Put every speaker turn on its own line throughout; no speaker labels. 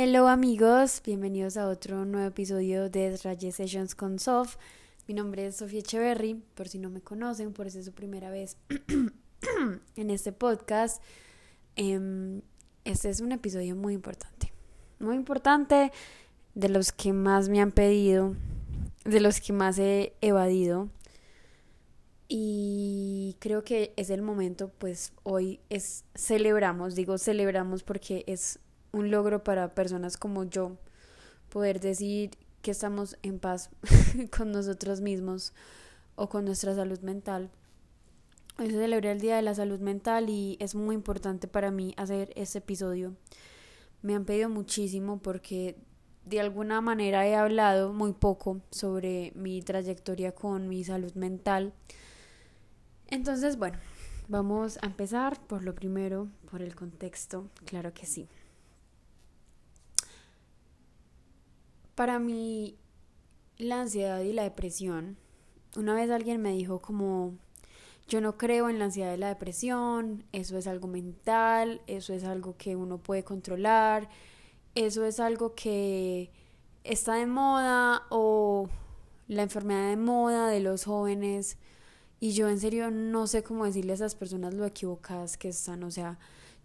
Hello amigos, bienvenidos a otro nuevo episodio de Raye Sessions con Sof. Mi nombre es Sofía Echeverry, por si no me conocen, por si es su primera vez en este podcast. Em, este es un episodio muy importante, muy importante, de los que más me han pedido, de los que más he evadido. Y creo que es el momento, pues hoy es celebramos, digo celebramos porque es un logro para personas como yo poder decir que estamos en paz con nosotros mismos o con nuestra salud mental. Hoy se celebra el Día de la Salud Mental y es muy importante para mí hacer este episodio. Me han pedido muchísimo porque de alguna manera he hablado muy poco sobre mi trayectoria con mi salud mental. Entonces, bueno, vamos a empezar por lo primero, por el contexto, claro que sí. Para mí, la ansiedad y la depresión, una vez alguien me dijo como, yo no creo en la ansiedad y la depresión, eso es algo mental, eso es algo que uno puede controlar, eso es algo que está de moda o la enfermedad de moda de los jóvenes. Y yo en serio no sé cómo decirle a esas personas lo equivocadas que están. O sea,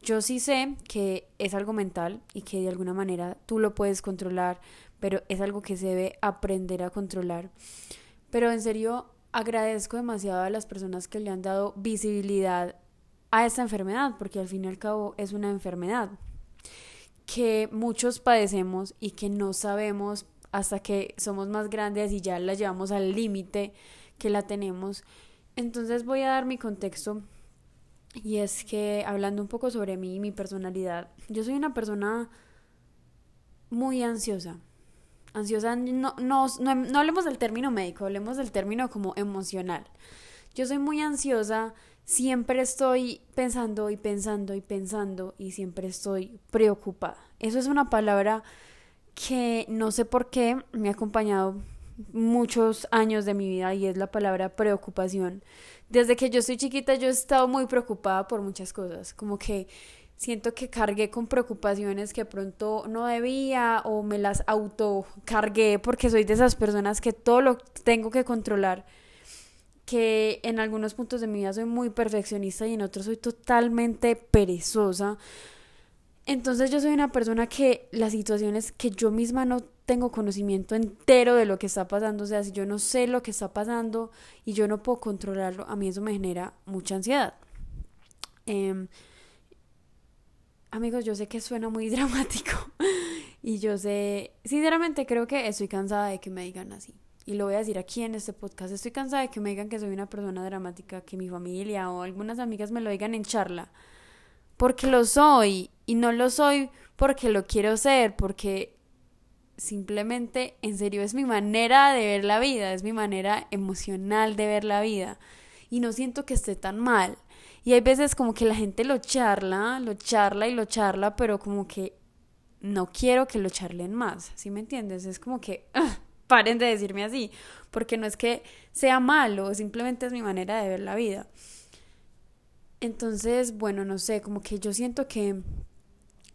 yo sí sé que es algo mental y que de alguna manera tú lo puedes controlar, pero es algo que se debe aprender a controlar. Pero en serio, agradezco demasiado a las personas que le han dado visibilidad a esta enfermedad, porque al fin y al cabo es una enfermedad que muchos padecemos y que no sabemos hasta que somos más grandes y ya la llevamos al límite que la tenemos. Entonces voy a dar mi contexto y es que hablando un poco sobre mí y mi personalidad, yo soy una persona muy ansiosa, Ansiosa, no, no, no, hablemos del término médico, hablemos del término como emocional. Yo soy muy ansiosa, siempre estoy pensando y pensando y pensando y siempre estoy preocupada. Eso es una palabra que no sé por qué me ha acompañado muchos años de mi vida y es la palabra preocupación. Desde que yo soy chiquita yo he estado muy preocupada por muchas cosas, como que siento que cargué con preocupaciones que pronto no debía o me las autocargué porque soy de esas personas que todo lo tengo que controlar que en algunos puntos de mi vida soy muy perfeccionista y en otros soy totalmente perezosa. Entonces yo soy una persona que las situaciones que yo misma no tengo conocimiento entero de lo que está pasando, o sea, si yo no sé lo que está pasando y yo no puedo controlarlo, a mí eso me genera mucha ansiedad. Eh, Amigos, yo sé que suena muy dramático y yo sé, sinceramente creo que estoy cansada de que me digan así. Y lo voy a decir aquí en este podcast, estoy cansada de que me digan que soy una persona dramática, que mi familia o algunas amigas me lo digan en charla. Porque lo soy y no lo soy porque lo quiero ser, porque simplemente, en serio, es mi manera de ver la vida, es mi manera emocional de ver la vida. Y no siento que esté tan mal. Y hay veces como que la gente lo charla, lo charla y lo charla, pero como que no quiero que lo charlen más, ¿sí me entiendes? Es como que paren de decirme así, porque no es que sea malo, simplemente es mi manera de ver la vida. Entonces, bueno, no sé, como que yo siento que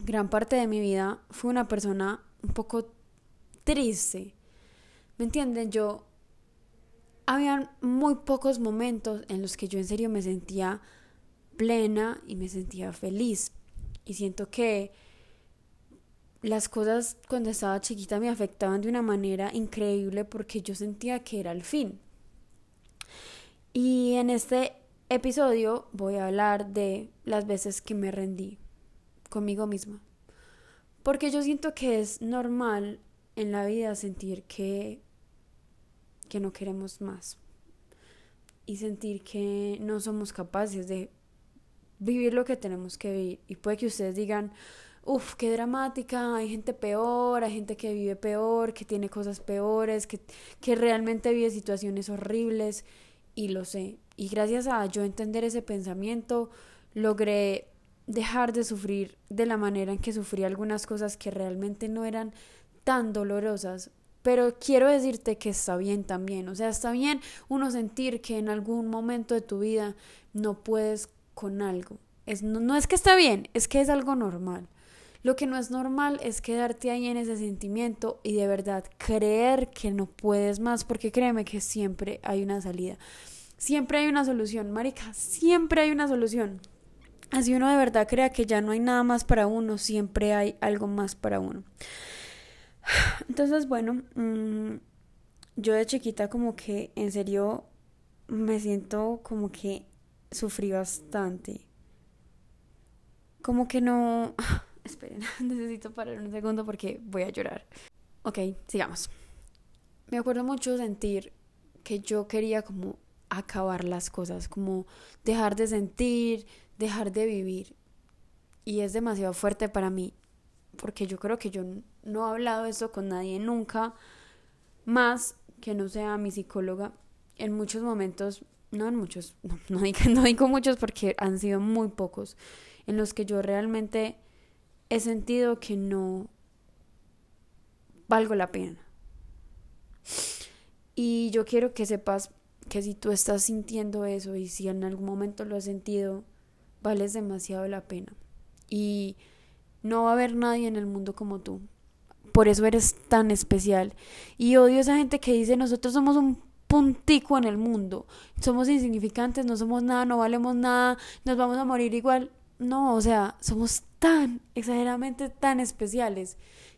gran parte de mi vida fue una persona un poco triste. ¿Me entienden? Yo habían muy pocos momentos en los que yo en serio me sentía plena y me sentía feliz. Y siento que las cosas cuando estaba chiquita me afectaban de una manera increíble porque yo sentía que era el fin. Y en este episodio voy a hablar de las veces que me rendí conmigo misma. Porque yo siento que es normal en la vida sentir que, que no queremos más. Y sentir que no somos capaces de vivir lo que tenemos que vivir. Y puede que ustedes digan, uff, qué dramática, hay gente peor, hay gente que vive peor, que tiene cosas peores, que, que realmente vive situaciones horribles. Y lo sé. Y gracias a yo entender ese pensamiento, logré dejar de sufrir de la manera en que sufrí algunas cosas que realmente no eran tan dolorosas. Pero quiero decirte que está bien también. O sea, está bien uno sentir que en algún momento de tu vida no puedes con algo. Es, no, es que está bien, es que es algo normal. Lo que no es normal es quedarte ahí en ese sentimiento y de verdad creer que no puedes más, porque créeme que siempre hay una salida. Siempre hay una solución, marica, siempre hay una solución. Así uno de verdad crea que ya no hay nada más para uno, siempre hay algo más para uno. Entonces, bueno, mm, yo de chiquita como que en serio me siento como que sufrí bastante. Como que no... Esperen, necesito parar un segundo porque voy a llorar. Ok, sigamos. Me acuerdo mucho sentir que yo quería como acabar las cosas, como dejar de sentir, dejar de vivir. Y es demasiado fuerte para mí, porque yo creo que yo no he hablado eso con nadie nunca, más que no sea mi psicóloga. En muchos momentos, no en muchos, no, no, digo, no digo muchos porque han sido muy pocos, en los que yo realmente he sentido que no valgo la pena. Y yo quiero que sepas que si tú estás sintiendo eso y si en algún momento lo has sentido, vales demasiado la pena. Y no va a haber nadie en el mundo como tú. Por eso eres tan especial. Y odio a esa gente que dice nosotros somos un puntico en el mundo. Somos insignificantes, no somos nada, no valemos nada, nos vamos a morir igual. No, o sea, somos tan exageradamente tan especiales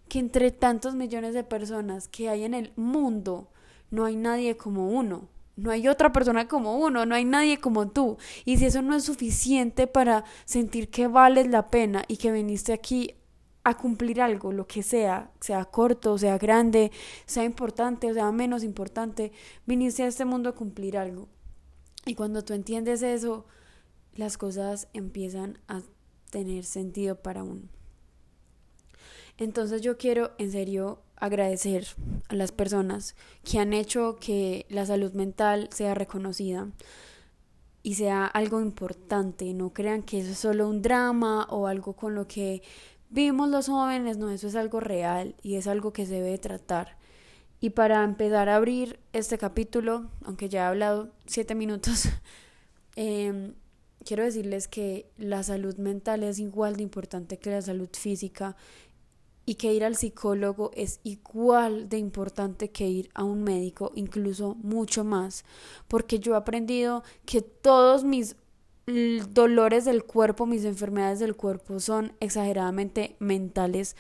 que entre tantos millones de personas que hay en el mundo, no hay nadie como uno. No hay otra persona como uno, no hay nadie como tú. Y si eso no es suficiente para sentir que vales la pena y que viniste aquí a cumplir algo, lo que sea, sea corto, sea grande, sea importante o sea menos importante, viniste a este mundo a cumplir algo. Y cuando tú entiendes eso, las cosas empiezan a tener sentido para uno. Entonces yo quiero en serio agradecer a las personas que han hecho que la salud mental sea reconocida y sea algo importante. No crean que eso es solo un drama o algo con lo que vivimos los jóvenes. No, eso es algo real y es algo que se debe tratar. Y para empezar a abrir este capítulo, aunque ya he hablado siete minutos, eh, quiero decirles que la salud mental es igual de importante que la salud física y que ir al psicólogo es igual de importante que ir a un médico, incluso mucho más, porque yo he aprendido que todos mis dolores del cuerpo, mis enfermedades del cuerpo son exageradamente mentales.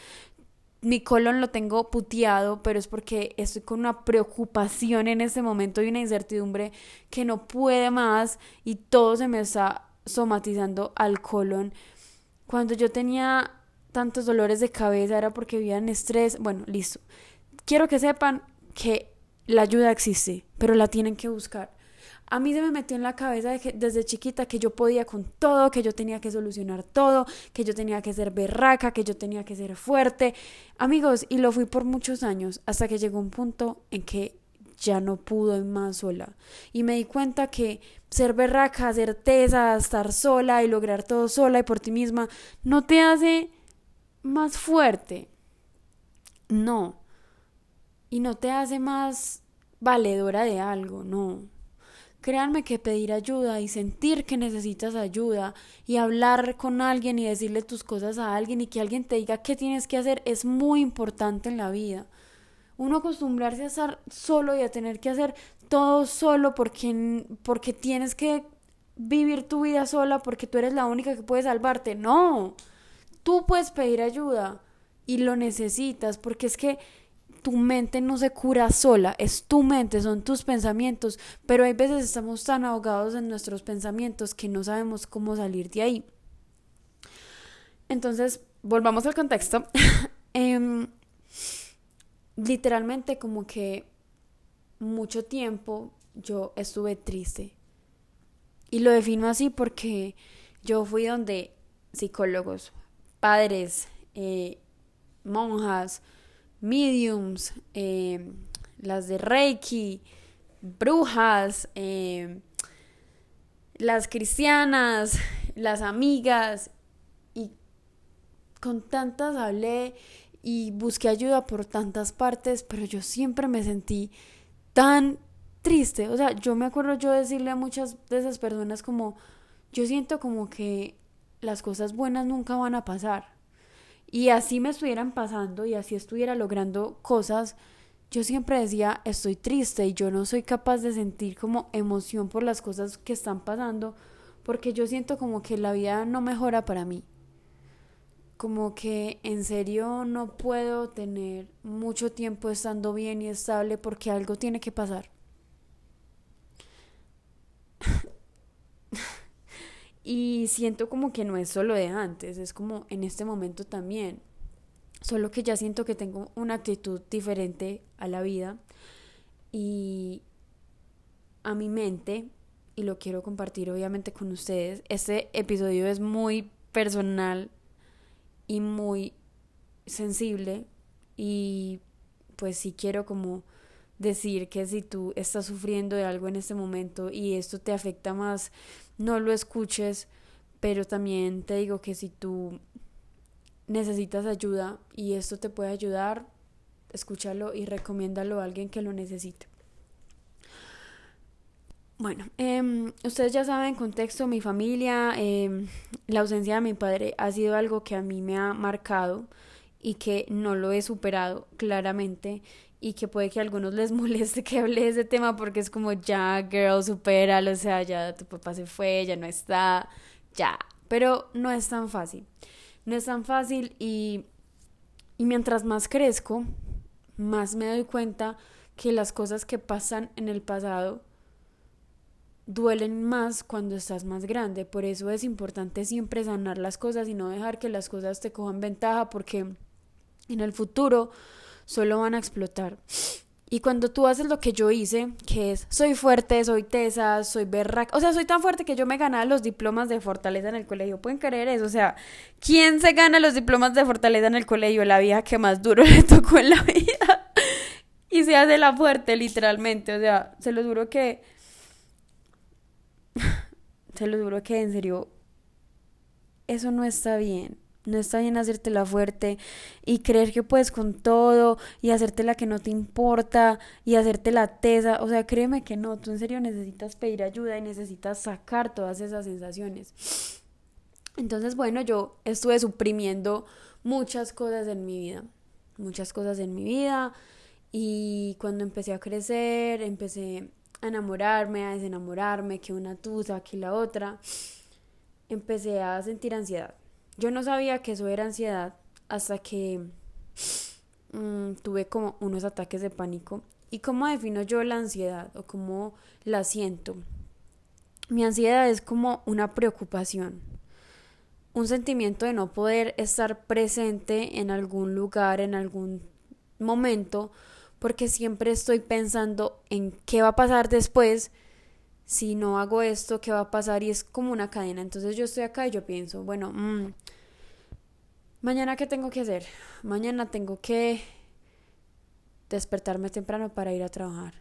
Mi colon lo tengo puteado, pero es porque estoy con una preocupación en este momento y una incertidumbre que no puede más y todo se me está somatizando al colon. Cuando yo tenía tantos dolores de cabeza, era porque vivía en estrés. Bueno, listo. Quiero que sepan que la ayuda existe, pero la tienen que buscar. A mí se me metió en la cabeza desde chiquita que yo podía con todo, que yo tenía que solucionar todo, que yo tenía que ser berraca, que yo tenía que ser fuerte. Amigos, y lo fui por muchos años, hasta que llegó un punto en que ya no pudo más sola. Y me di cuenta que ser berraca, ser tesa, estar sola y lograr todo sola y por ti misma, no te hace más fuerte. No. Y no te hace más valedora de algo, no. Créanme que pedir ayuda y sentir que necesitas ayuda y hablar con alguien y decirle tus cosas a alguien y que alguien te diga qué tienes que hacer es muy importante en la vida. Uno acostumbrarse a estar solo y a tener que hacer todo solo porque, porque tienes que vivir tu vida sola porque tú eres la única que puede salvarte. No. Tú puedes pedir ayuda y lo necesitas porque es que tu mente no se cura sola, es tu mente, son tus pensamientos, pero hay veces estamos tan ahogados en nuestros pensamientos que no sabemos cómo salir de ahí. Entonces, volvamos al contexto. Em, literalmente como que mucho tiempo yo estuve triste. Y lo defino así porque yo fui donde psicólogos, padres, eh, monjas, mediums, eh, las de Reiki, brujas, eh, las cristianas, las amigas, y con tantas hablé y busqué ayuda por tantas partes, pero yo siempre me sentí tan triste. O sea, yo me acuerdo yo decirle a muchas de esas personas como, yo siento como que las cosas buenas nunca van a pasar. Y así me estuvieran pasando y así estuviera logrando cosas, yo siempre decía, estoy triste y yo no soy capaz de sentir como emoción por las cosas que están pasando, porque yo siento como que la vida no mejora para mí. Como que en serio no puedo tener mucho tiempo estando bien y estable porque algo tiene que pasar. Y siento como que no es solo de antes, es como en este momento también. Solo que ya siento que tengo una actitud diferente a la vida y a mi mente, y lo quiero compartir obviamente con ustedes. Este episodio es muy personal y muy sensible y pues sí quiero como decir que si tú estás sufriendo de algo en este momento y esto te afecta más, no lo escuches, pero también te digo que si tú necesitas ayuda y esto te puede ayudar, escúchalo y recomiéndalo a alguien que lo necesite. Bueno, eh, ustedes ya saben, contexto, mi familia, eh, la ausencia de mi padre ha sido algo que a mí me ha marcado y que no lo he superado claramente y que puede que a algunos les moleste que hable de ese tema porque es como ya, girl, supéralo, o sea, ya tu papá se fue, ya no está, ya, pero no es tan fácil no es tan fácil y, y mientras más crezco, más me doy cuenta que las cosas que pasan en el pasado duelen más cuando estás más grande. Por eso es importante siempre sanar las cosas y no dejar que las cosas te cojan ventaja porque en el futuro solo van a explotar. Y cuando tú haces lo que yo hice, que es soy fuerte, soy tesa, soy berraca, o sea, soy tan fuerte que yo me ganaba los diplomas de fortaleza en el colegio. ¿Pueden creer eso? O sea, ¿quién se gana los diplomas de fortaleza en el colegio? La vieja que más duro le tocó en la vida. y se hace la fuerte, literalmente. O sea, se lo juro que. se lo juro que en serio. Eso no está bien. No está bien hacerte la fuerte y creer que puedes con todo y hacerte la que no te importa y hacerte la tesa. O sea, créeme que no, tú en serio necesitas pedir ayuda y necesitas sacar todas esas sensaciones. Entonces, bueno, yo estuve suprimiendo muchas cosas en mi vida, muchas cosas en mi vida y cuando empecé a crecer, empecé a enamorarme, a desenamorarme, que una tusa, que la otra, empecé a sentir ansiedad yo no sabía que eso era ansiedad hasta que mm, tuve como unos ataques de pánico. ¿Y cómo defino yo la ansiedad o cómo la siento? Mi ansiedad es como una preocupación, un sentimiento de no poder estar presente en algún lugar, en algún momento, porque siempre estoy pensando en qué va a pasar después si no hago esto, ¿qué va a pasar? Y es como una cadena. Entonces yo estoy acá y yo pienso, bueno, mm, mañana qué tengo que hacer? Mañana tengo que despertarme temprano para ir a trabajar.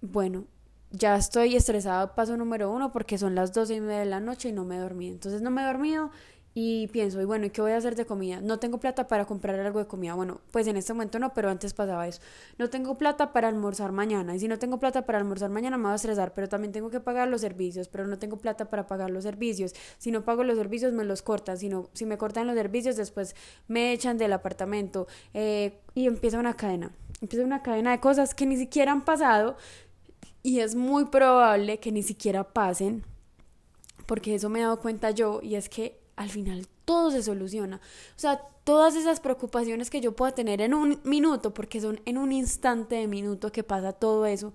Bueno, ya estoy estresada, paso número uno, porque son las doce y media de la noche y no me he dormido. Entonces no me he dormido y pienso, y bueno, ¿y qué voy a hacer de comida? No tengo plata para comprar algo de comida. Bueno, pues en este momento no, pero antes pasaba eso. No tengo plata para almorzar mañana. Y si no tengo plata para almorzar mañana me voy a estresar, pero también tengo que pagar los servicios, pero no tengo plata para pagar los servicios. Si no pago los servicios me los cortan. Si, no, si me cortan los servicios después me echan del apartamento. Eh, y empieza una cadena. Empieza una cadena de cosas que ni siquiera han pasado y es muy probable que ni siquiera pasen porque eso me he dado cuenta yo y es que al final todo se soluciona. O sea, todas esas preocupaciones que yo pueda tener en un minuto, porque son en un instante de minuto que pasa todo eso,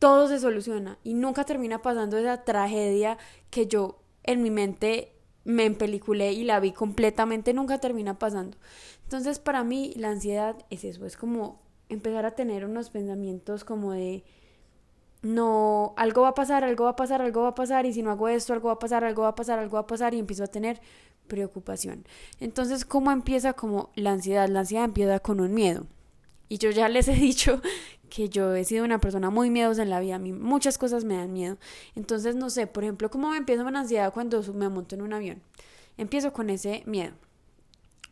todo se soluciona y nunca termina pasando esa tragedia que yo en mi mente me empeliculé y la vi completamente, nunca termina pasando. Entonces, para mí la ansiedad es eso, es como empezar a tener unos pensamientos como de no, algo va a pasar, algo va a pasar, algo va a pasar, y si no hago esto, algo va a pasar, algo va a pasar, algo va a pasar, y empiezo a tener preocupación. Entonces, ¿cómo empieza como la ansiedad? La ansiedad empieza con un miedo. Y yo ya les he dicho que yo he sido una persona muy miedosa en la vida, a mí muchas cosas me dan miedo. Entonces, no sé, por ejemplo, ¿cómo me empieza una ansiedad cuando me monto en un avión? Empiezo con ese miedo.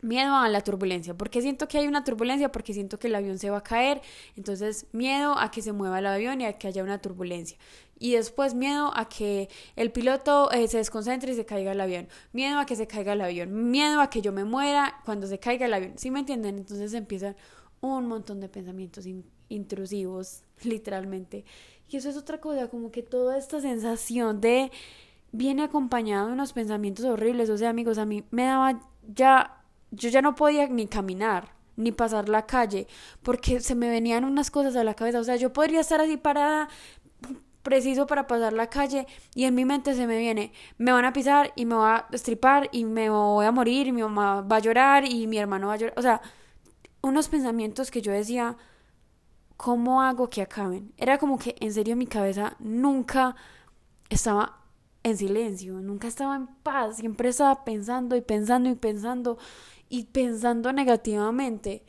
Miedo a la turbulencia. porque siento que hay una turbulencia? Porque siento que el avión se va a caer. Entonces, miedo a que se mueva el avión y a que haya una turbulencia. Y después, miedo a que el piloto eh, se desconcentre y se caiga el avión. Miedo a que se caiga el avión. Miedo a que yo me muera cuando se caiga el avión. ¿Sí me entienden? Entonces empiezan un montón de pensamientos intrusivos, literalmente. Y eso es otra cosa, como que toda esta sensación de viene acompañado de unos pensamientos horribles. O sea, amigos, a mí me daba ya yo ya no podía ni caminar, ni pasar la calle, porque se me venían unas cosas a la cabeza. O sea, yo podría estar así parada, preciso para pasar la calle, y en mi mente se me viene, me van a pisar y me va a estripar y me voy a morir, y mi mamá va a llorar y mi hermano va a llorar. O sea, unos pensamientos que yo decía, ¿cómo hago que acaben? Era como que en serio mi cabeza nunca estaba en silencio, nunca estaba en paz, siempre estaba pensando y pensando y pensando y pensando negativamente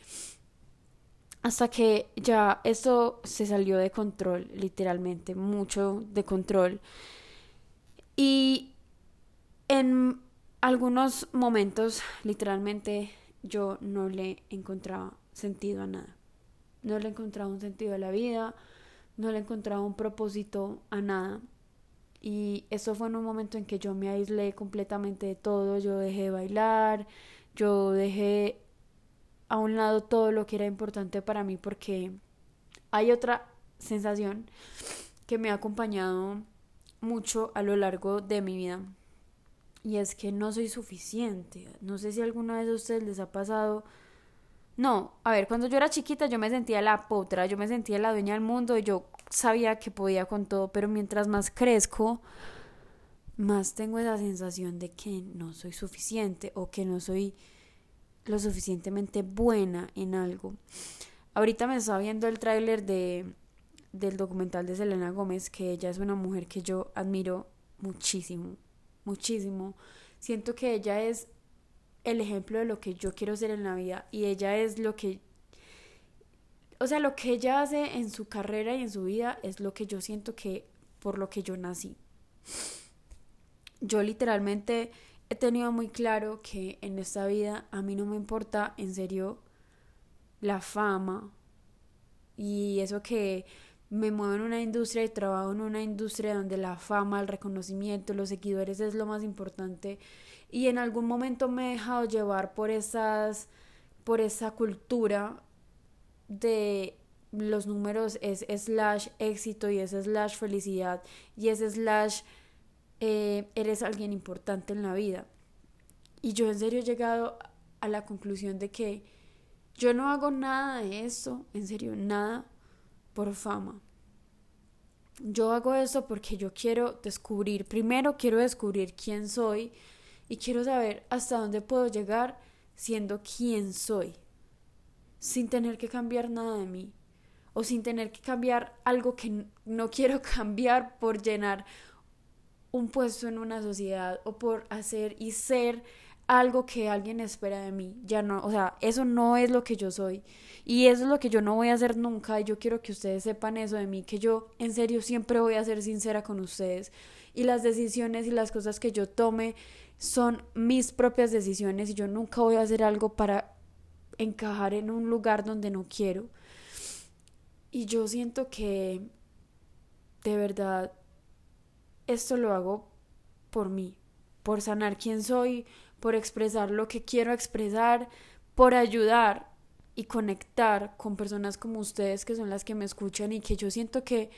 hasta que ya eso se salió de control, literalmente, mucho de control. Y en algunos momentos, literalmente, yo no le encontraba sentido a nada. No le encontraba un sentido a la vida, no le encontraba un propósito a nada. Y eso fue en un momento en que yo me aislé completamente de todo, yo dejé de bailar, yo dejé a un lado todo lo que era importante para mí porque hay otra sensación que me ha acompañado mucho a lo largo de mi vida y es que no soy suficiente. No sé si alguna vez a ustedes les ha pasado. No, a ver, cuando yo era chiquita yo me sentía la potra, yo me sentía la dueña del mundo yo sabía que podía con todo, pero mientras más crezco, más tengo esa sensación de que no soy suficiente o que no soy lo suficientemente buena en algo. Ahorita me estaba viendo el tráiler de del documental de Selena Gómez, que ella es una mujer que yo admiro muchísimo, muchísimo. Siento que ella es el ejemplo de lo que yo quiero ser en la vida y ella es lo que o sea, lo que ella hace en su carrera y en su vida es lo que yo siento que por lo que yo nací yo literalmente he tenido muy claro que en esta vida a mí no me importa en serio la fama y eso que me muevo en una industria y trabajo en una industria donde la fama, el reconocimiento, los seguidores es lo más importante y en algún momento me he dejado llevar por esas por esa cultura de los números es slash éxito y es slash felicidad y es slash eh, eres alguien importante en la vida. Y yo en serio he llegado a la conclusión de que yo no hago nada de eso, en serio, nada por fama. Yo hago eso porque yo quiero descubrir, primero quiero descubrir quién soy y quiero saber hasta dónde puedo llegar siendo quien soy, sin tener que cambiar nada de mí o sin tener que cambiar algo que no quiero cambiar por llenar un puesto en una sociedad o por hacer y ser algo que alguien espera de mí. Ya no, o sea, eso no es lo que yo soy. Y eso es lo que yo no voy a hacer nunca. Y yo quiero que ustedes sepan eso de mí, que yo en serio siempre voy a ser sincera con ustedes. Y las decisiones y las cosas que yo tome son mis propias decisiones y yo nunca voy a hacer algo para encajar en un lugar donde no quiero. Y yo siento que de verdad esto lo hago por mí, por sanar quién soy, por expresar lo que quiero expresar, por ayudar y conectar con personas como ustedes que son las que me escuchan y que yo siento que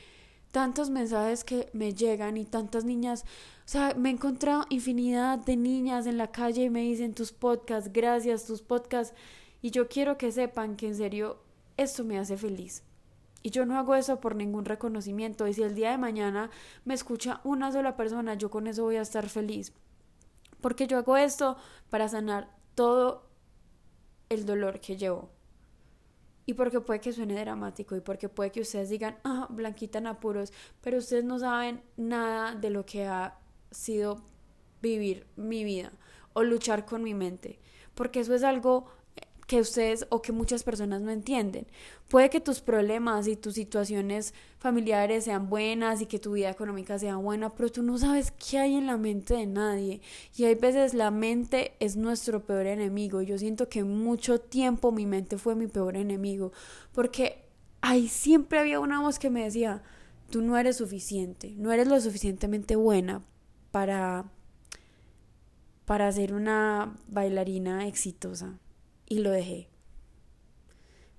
tantos mensajes que me llegan y tantas niñas, o sea, me he encontrado infinidad de niñas en la calle y me dicen tus podcasts, gracias, tus podcasts, y yo quiero que sepan que en serio esto me hace feliz. Y yo no hago eso por ningún reconocimiento. Y si el día de mañana me escucha una sola persona, yo con eso voy a estar feliz. Porque yo hago esto para sanar todo el dolor que llevo. Y porque puede que suene dramático y porque puede que ustedes digan, ah, Blanquita en apuros, pero ustedes no saben nada de lo que ha sido vivir mi vida o luchar con mi mente. Porque eso es algo que ustedes o que muchas personas no entienden. Puede que tus problemas y tus situaciones familiares sean buenas y que tu vida económica sea buena, pero tú no sabes qué hay en la mente de nadie. Y hay veces la mente es nuestro peor enemigo. Yo siento que mucho tiempo mi mente fue mi peor enemigo, porque ahí siempre había una voz que me decía, tú no eres suficiente, no eres lo suficientemente buena para para ser una bailarina exitosa y lo dejé.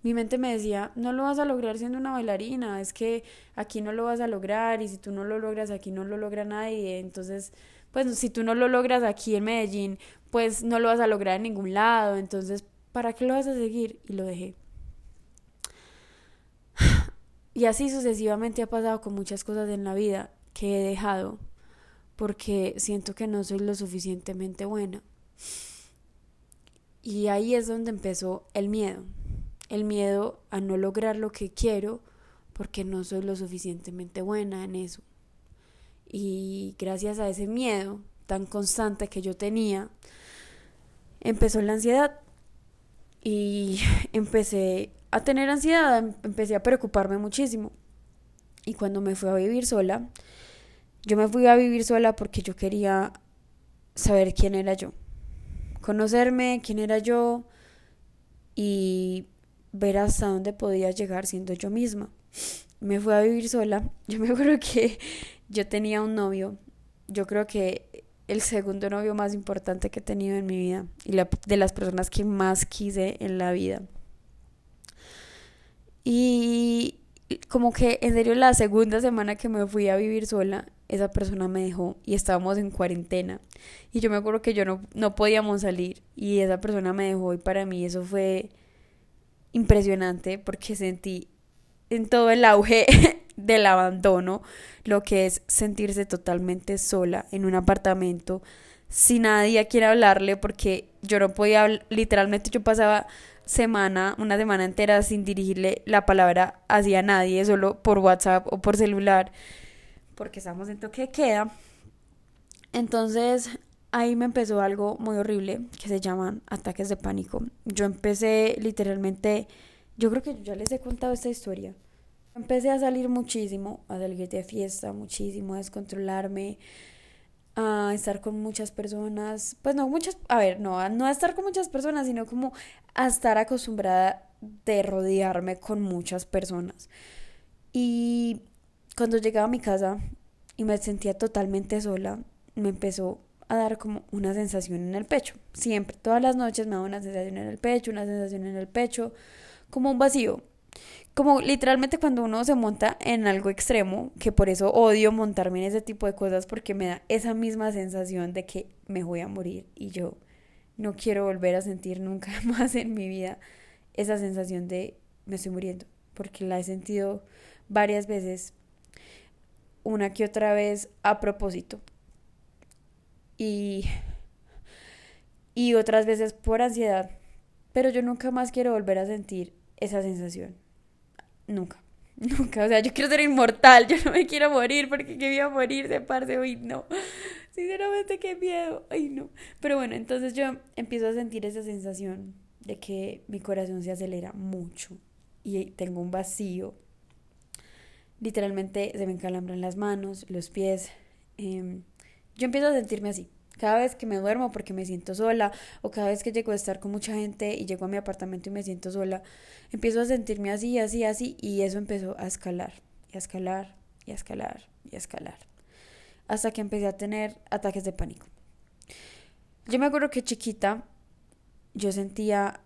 Mi mente me decía, no lo vas a lograr siendo una bailarina, es que aquí no lo vas a lograr y si tú no lo logras aquí no lo logra nadie, entonces, pues si tú no lo logras aquí en Medellín, pues no lo vas a lograr en ningún lado, entonces, ¿para qué lo vas a seguir? Y lo dejé. Y así sucesivamente ha pasado con muchas cosas en la vida que he dejado porque siento que no soy lo suficientemente buena. Y ahí es donde empezó el miedo. El miedo a no lograr lo que quiero porque no soy lo suficientemente buena en eso. Y gracias a ese miedo tan constante que yo tenía, empezó la ansiedad. Y empecé a tener ansiedad, empecé a preocuparme muchísimo. Y cuando me fui a vivir sola, yo me fui a vivir sola porque yo quería saber quién era yo, conocerme, quién era yo y ver hasta dónde podía llegar siendo yo misma. Me fui a vivir sola. Yo me acuerdo que yo tenía un novio, yo creo que el segundo novio más importante que he tenido en mi vida y la, de las personas que más quise en la vida. Y como que en serio la segunda semana que me fui a vivir sola, esa persona me dejó y estábamos en cuarentena. Y yo me acuerdo que yo no, no podíamos salir y esa persona me dejó y para mí eso fue impresionante porque sentí en todo el auge del abandono lo que es sentirse totalmente sola en un apartamento sin nadie a quien hablarle porque yo no podía, literalmente yo pasaba semana, una semana entera sin dirigirle la palabra hacia nadie, solo por WhatsApp o por celular, porque estamos en toque queda. Entonces ahí me empezó algo muy horrible que se llaman ataques de pánico. Yo empecé literalmente, yo creo que ya les he contado esta historia. Empecé a salir muchísimo, a salir de fiesta muchísimo, a descontrolarme, a estar con muchas personas, pues no muchas, a ver, no, no a estar con muchas personas, sino como a estar acostumbrada de rodearme con muchas personas. Y cuando llegaba a mi casa y me sentía totalmente sola, me empezó a dar como una sensación en el pecho. Siempre, todas las noches me daba una sensación en el pecho, una sensación en el pecho, como un vacío como literalmente cuando uno se monta en algo extremo, que por eso odio montarme en ese tipo de cosas porque me da esa misma sensación de que me voy a morir y yo no quiero volver a sentir nunca más en mi vida esa sensación de me estoy muriendo, porque la he sentido varias veces, una que otra vez a propósito. Y, y otras veces por ansiedad, pero yo nunca más quiero volver a sentir esa sensación Nunca. Nunca. O sea, yo quiero ser inmortal. Yo no me quiero morir porque quería morir de parte. Uy, no. Sinceramente, qué miedo. Ay, no. Pero bueno, entonces yo empiezo a sentir esa sensación de que mi corazón se acelera mucho y tengo un vacío. Literalmente se me encalambran las manos, los pies. Em, yo empiezo a sentirme así cada vez que me duermo porque me siento sola o cada vez que llego a estar con mucha gente y llego a mi apartamento y me siento sola, empiezo a sentirme así, así, así y eso empezó a escalar y a escalar y a escalar y a escalar hasta que empecé a tener ataques de pánico. Yo me acuerdo que chiquita yo sentía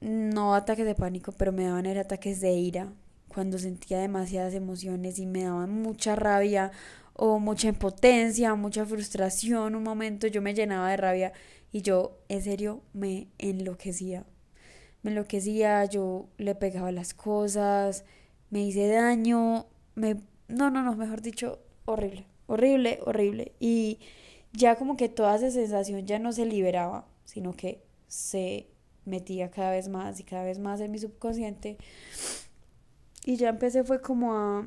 no ataques de pánico, pero me daban ataques de ira cuando sentía demasiadas emociones y me daban mucha rabia o mucha impotencia, mucha frustración, un momento yo me llenaba de rabia y yo en serio me enloquecía. Me enloquecía, yo le pegaba las cosas, me hice daño, me no, no, no, mejor dicho, horrible, horrible, horrible y ya como que toda esa sensación ya no se liberaba, sino que se metía cada vez más y cada vez más en mi subconsciente y ya empecé fue como a,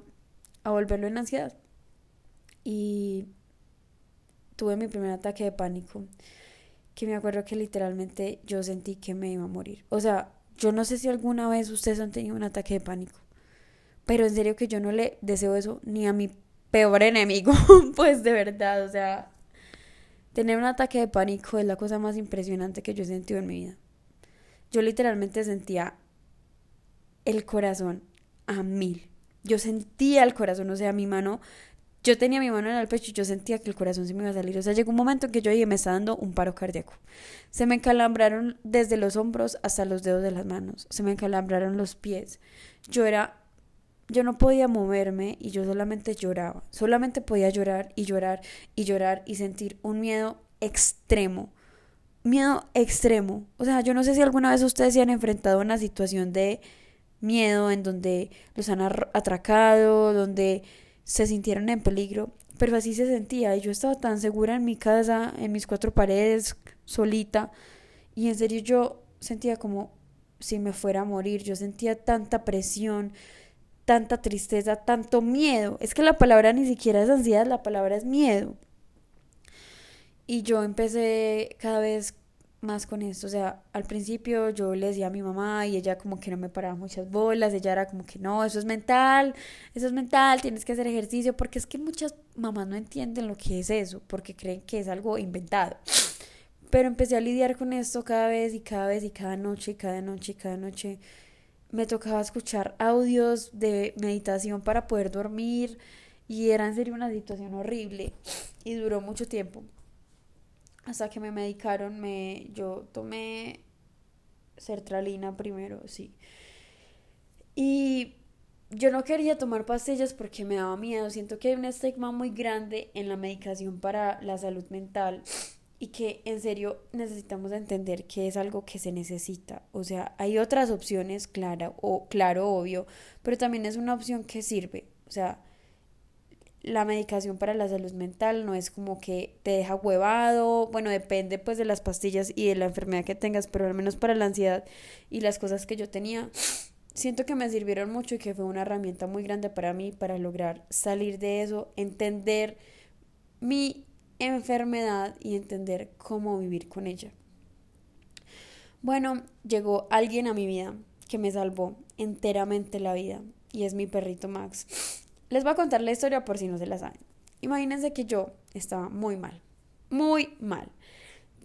a volverlo en ansiedad y tuve mi primer ataque de pánico que me acuerdo que literalmente yo sentí que me iba a morir. O sea, Yo no sé si alguna vez ustedes han tenido un ataque de pánico, pero en serio que yo no le deseo eso ni a mi peor enemigo, pues de verdad, o sea, tener un ataque de pánico es la cosa más impresionante que yo he sentido en mi vida. Yo literalmente sentía el corazón a mil. Yo sentía el corazón, o sea, mi mano yo tenía mi mano en el pecho y yo sentía que el corazón se me iba a salir. O sea, llegó un momento en que yo dije, me está dando un paro cardíaco. Se me encalambraron desde los hombros hasta los dedos de las manos. Se me encalambraron los pies. Yo era, yo no podía moverme y yo solamente lloraba. Solamente podía llorar y llorar y llorar y sentir un miedo extremo. Miedo extremo. O sea, yo no sé si alguna vez ustedes se han enfrentado a una situación de miedo en donde los han atracado, donde se sintieron en peligro, pero así se sentía. Y yo estaba tan segura en mi casa, en mis cuatro paredes, solita, y en serio yo sentía como si me fuera a morir, yo sentía tanta presión, tanta tristeza, tanto miedo, es que la palabra ni siquiera es ansiedad, la palabra es miedo. Y yo empecé cada vez más con esto. O sea, al principio yo le decía a mi mamá y ella como que no me paraba muchas bolas, ella era como que no, eso es mental, eso es mental, tienes que hacer ejercicio, porque es que muchas mamás no entienden lo que es eso, porque creen que es algo inventado. Pero empecé a lidiar con esto cada vez y cada vez y cada noche y cada noche y cada noche. Me tocaba escuchar audios de meditación para poder dormir y era en serio una situación horrible y duró mucho tiempo hasta que me medicaron, me, yo tomé sertralina primero, sí. Y yo no quería tomar pastillas porque me daba miedo. Siento que hay un estigma muy grande en la medicación para la salud mental y que en serio necesitamos entender que es algo que se necesita. O sea, hay otras opciones, claro, o claro, obvio, pero también es una opción que sirve. O sea, la medicación para la salud mental no es como que te deja huevado, bueno, depende pues de las pastillas y de la enfermedad que tengas, pero al menos para la ansiedad y las cosas que yo tenía, siento que me sirvieron mucho y que fue una herramienta muy grande para mí para lograr salir de eso, entender mi enfermedad y entender cómo vivir con ella. Bueno, llegó alguien a mi vida que me salvó enteramente la vida y es mi perrito Max. Les voy a contar la historia por si no se la saben. Imagínense que yo estaba muy mal, muy mal.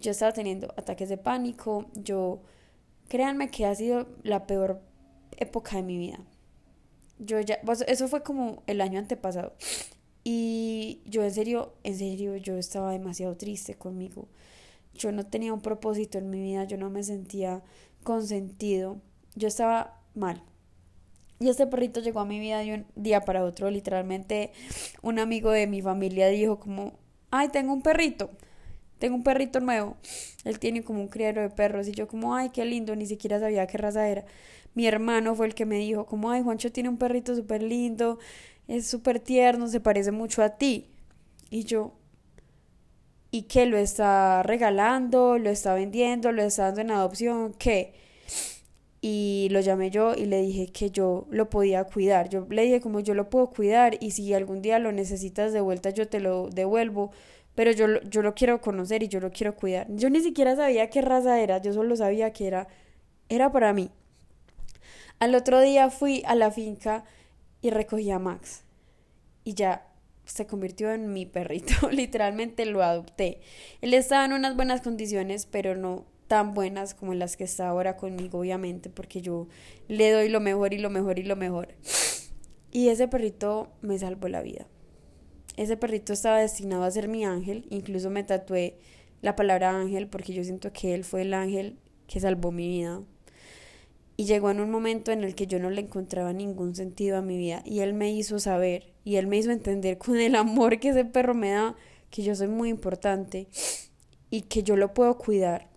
Yo estaba teniendo ataques de pánico, yo, créanme que ha sido la peor época de mi vida. Yo ya, eso fue como el año antepasado. Y yo en serio, en serio, yo estaba demasiado triste conmigo. Yo no tenía un propósito en mi vida, yo no me sentía consentido. Yo estaba mal. Y este perrito llegó a mi vida de un día para otro. Literalmente un amigo de mi familia dijo como, ay, tengo un perrito. Tengo un perrito nuevo. Él tiene como un criadero de perros. Y yo como, ay, qué lindo. Ni siquiera sabía qué raza era. Mi hermano fue el que me dijo como, ay, Juancho tiene un perrito súper lindo. Es súper tierno. Se parece mucho a ti. Y yo, ¿y qué? ¿Lo está regalando? ¿Lo está vendiendo? ¿Lo está dando en adopción? ¿Qué? Y lo llamé yo y le dije que yo lo podía cuidar. Yo le dije como yo lo puedo cuidar y si algún día lo necesitas de vuelta yo te lo devuelvo, pero yo, yo lo quiero conocer y yo lo quiero cuidar. Yo ni siquiera sabía qué raza era, yo solo sabía que era, era para mí. Al otro día fui a la finca y recogí a Max y ya se convirtió en mi perrito, literalmente lo adopté. Él estaba en unas buenas condiciones, pero no tan buenas como las que está ahora conmigo, obviamente, porque yo le doy lo mejor y lo mejor y lo mejor. Y ese perrito me salvó la vida. Ese perrito estaba destinado a ser mi ángel, incluso me tatué la palabra ángel porque yo siento que él fue el ángel que salvó mi vida. Y llegó en un momento en el que yo no le encontraba ningún sentido a mi vida y él me hizo saber y él me hizo entender con el amor que ese perro me da que yo soy muy importante y que yo lo puedo cuidar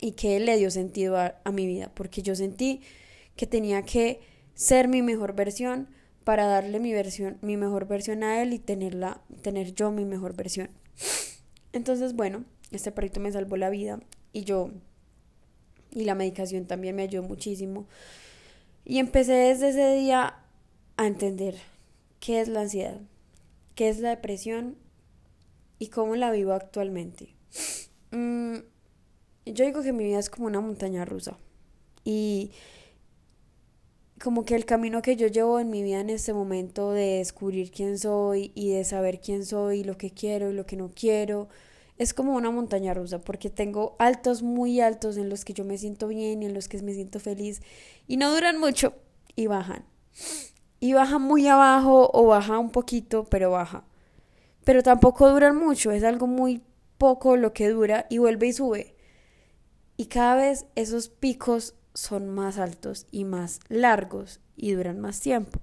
y que le dio sentido a, mi vida, porque yo sentí que tenía que ser mi mejor versión para darle mi versión, mi mejor versión a él y tenerla, tener yo mi mejor versión. Entonces, bueno, este perrito me salvó la vida y yo y la medicación también me ayudó muchísimo. Y empecé desde ese día a entender qué es la ansiedad, qué es la depresión y cómo la vivo actualmente. Mm, yo digo que mi vida es como una montaña rusa. Y como que el camino que yo llevo en mi vida en este momento de descubrir quién soy y de saber quién soy, lo que quiero y lo que no quiero, es como una montaña rusa, porque tengo altos muy altos en los que yo me siento bien y en los que me siento feliz y no duran mucho y bajan. Y baja muy abajo o baja un poquito, pero baja. Pero tampoco duran mucho, es algo muy poco lo que dura y vuelve y sube. Y cada vez esos picos son más altos y más largos y duran más tiempo.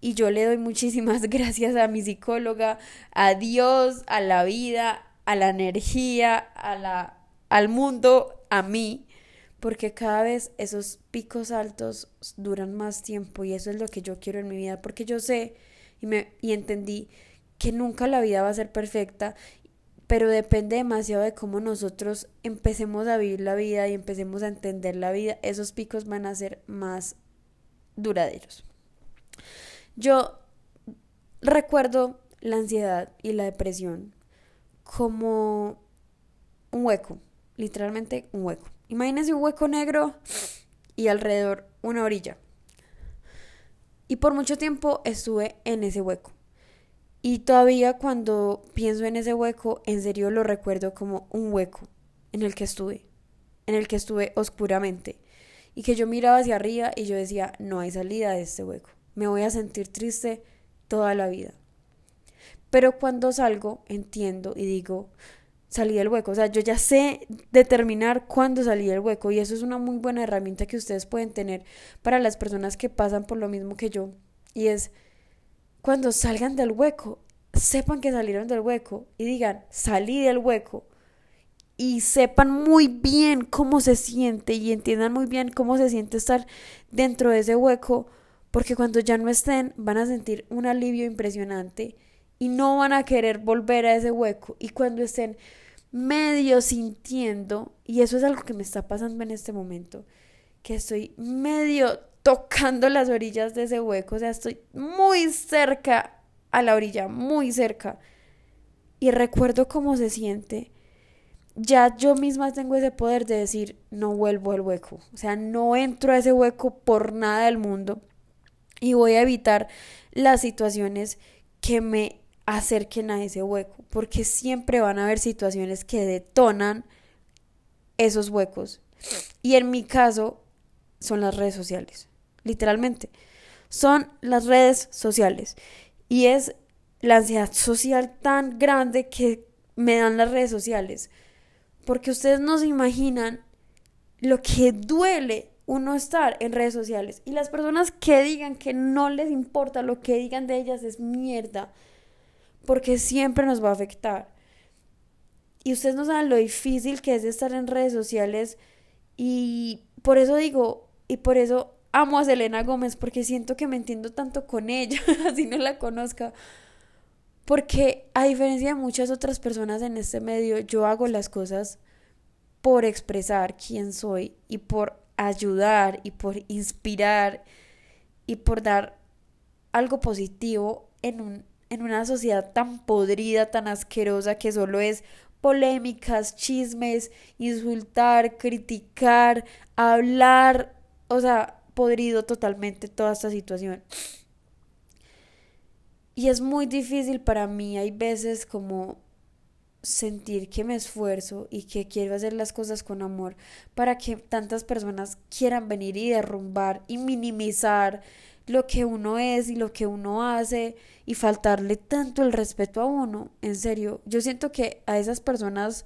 Y yo le doy muchísimas gracias a mi psicóloga, a Dios, a la vida, a la energía, a la, al mundo, a mí, porque cada vez esos picos altos duran más tiempo y eso es lo que yo quiero en mi vida, porque yo sé y, me, y entendí que nunca la vida va a ser perfecta pero depende demasiado de cómo nosotros empecemos a vivir la vida y empecemos a entender la vida, esos picos van a ser más duraderos. Yo recuerdo la ansiedad y la depresión como un hueco, literalmente un hueco. Imagínense un hueco negro y alrededor una orilla. Y por mucho tiempo estuve en ese hueco. Y todavía cuando pienso en ese hueco, en serio lo recuerdo como un hueco en el que estuve, en el que estuve oscuramente. Y que yo miraba hacia arriba y yo decía, no hay salida de este hueco. Me voy a sentir triste toda la vida. Pero cuando salgo, entiendo y digo, salí del hueco. O sea, yo ya sé determinar cuándo salí del hueco y eso es una muy buena herramienta que ustedes pueden tener para las personas que pasan por lo mismo que yo. Y es cuando salgan del hueco, sepan que salieron del hueco y digan, salí del hueco. Y sepan muy bien cómo se siente y entiendan muy bien cómo se siente estar dentro de ese hueco, porque cuando ya no estén van a sentir un alivio impresionante y no van a querer volver a ese hueco. Y cuando estén medio sintiendo, y eso es algo que me está pasando en este momento, que estoy medio tocando las orillas de ese hueco, o sea, estoy muy cerca a la orilla, muy cerca. Y recuerdo cómo se siente. Ya yo misma tengo ese poder de decir, no vuelvo al hueco, o sea, no entro a ese hueco por nada del mundo y voy a evitar las situaciones que me acerquen a ese hueco, porque siempre van a haber situaciones que detonan esos huecos. Y en mi caso son las redes sociales literalmente. Son las redes sociales. Y es la ansiedad social tan grande que me dan las redes sociales. Porque ustedes no se imaginan lo que duele uno estar en redes sociales. Y las personas que digan que no les importa lo que digan de ellas es mierda. Porque siempre nos va a afectar. Y ustedes no saben lo difícil que es estar en redes sociales. Y por eso digo, y por eso amo a Selena Gómez porque siento que me entiendo tanto con ella, así no la conozca. Porque a diferencia de muchas otras personas en este medio, yo hago las cosas por expresar quién soy y por ayudar y por inspirar y por dar algo positivo en, un, en una sociedad tan podrida, tan asquerosa que solo es polémicas, chismes, insultar, criticar, hablar, o sea, podrido totalmente toda esta situación. Y es muy difícil para mí, hay veces como sentir que me esfuerzo y que quiero hacer las cosas con amor para que tantas personas quieran venir y derrumbar y minimizar lo que uno es y lo que uno hace y faltarle tanto el respeto a uno. En serio, yo siento que a esas personas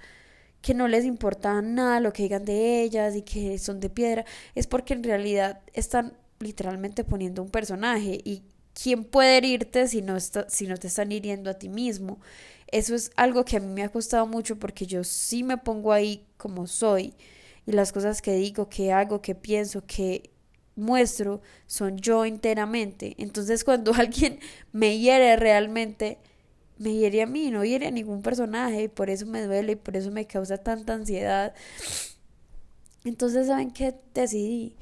que no les importa nada lo que digan de ellas y que son de piedra, es porque en realidad están literalmente poniendo un personaje y quién puede herirte si no, está, si no te están hiriendo a ti mismo. Eso es algo que a mí me ha costado mucho porque yo sí me pongo ahí como soy y las cosas que digo, que hago, que pienso, que muestro son yo enteramente. Entonces cuando alguien me hiere realmente, me hiere a mí, no hiere a ningún personaje, y por eso me duele y por eso me causa tanta ansiedad. Entonces, ¿saben qué? Decidí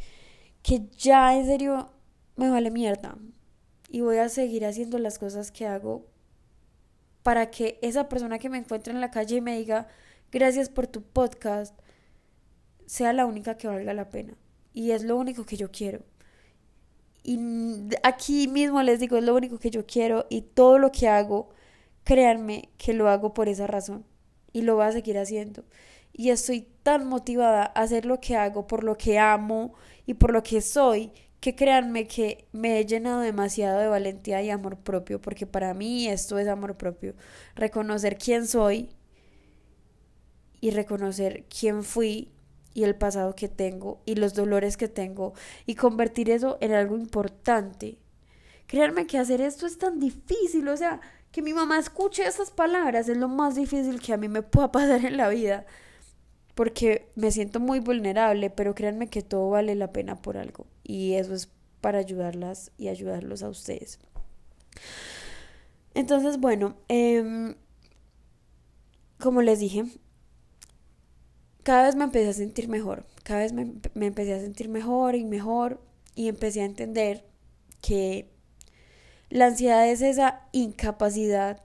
que ya en serio me vale mierda y voy a seguir haciendo las cosas que hago para que esa persona que me encuentre en la calle y me diga gracias por tu podcast sea la única que valga la pena. y es lo único que yo quiero. Y aquí mismo les digo, es lo único que yo quiero y todo lo que hago, créanme que lo hago por esa razón y lo voy a seguir haciendo. Y estoy tan motivada a hacer lo que hago por lo que amo y por lo que soy, que créanme que me he llenado demasiado de valentía y amor propio, porque para mí esto es amor propio. Reconocer quién soy y reconocer quién fui y el pasado que tengo y los dolores que tengo y convertir eso en algo importante. Créanme que hacer esto es tan difícil, o sea, que mi mamá escuche esas palabras es lo más difícil que a mí me pueda pasar en la vida, porque me siento muy vulnerable, pero créanme que todo vale la pena por algo y eso es para ayudarlas y ayudarlos a ustedes. Entonces, bueno, em, como les dije, cada vez me empecé a sentir mejor, cada vez me, me, empecé a sentir mejor y mejor y empecé a entender que la ansiedad es esa incapacidad